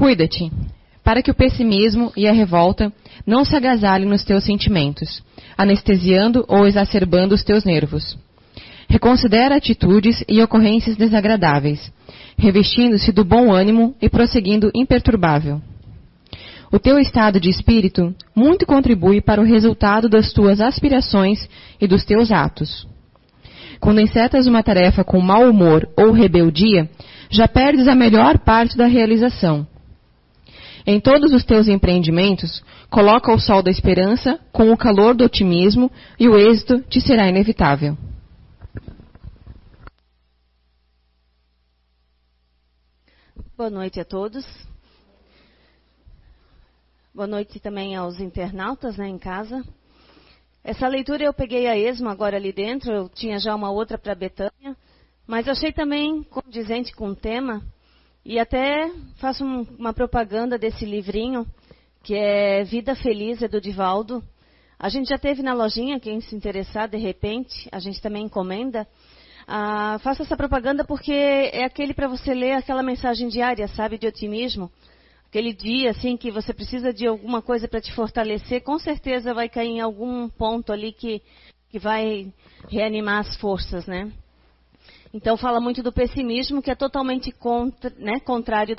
Cuida-te, para que o pessimismo e a revolta não se agasalhem nos teus sentimentos, anestesiando ou exacerbando os teus nervos. Reconsidera atitudes e ocorrências desagradáveis, revestindo-se do bom ânimo e prosseguindo imperturbável. O teu estado de espírito muito contribui para o resultado das tuas aspirações e dos teus atos. Quando encetas uma tarefa com mau humor ou rebeldia, já perdes a melhor parte da realização. Em todos os teus empreendimentos, coloca o sol da esperança com o calor do otimismo e o êxito te será inevitável. Boa noite a todos. Boa noite também aos internautas né, em casa. Essa leitura eu peguei a esmo agora ali dentro, eu tinha já uma outra para Betânia, mas achei também condizente com o tema e até faço um, uma propaganda desse livrinho que é Vida Feliz, é do Divaldo. A gente já teve na lojinha, quem se interessar, de repente, a gente também encomenda. Ah, faço essa propaganda porque é aquele para você ler aquela mensagem diária, sabe, de otimismo aquele dia assim que você precisa de alguma coisa para te fortalecer, com certeza vai cair em algum ponto ali que, que vai reanimar as forças, né? Então fala muito do pessimismo, que é totalmente contra, né, contrário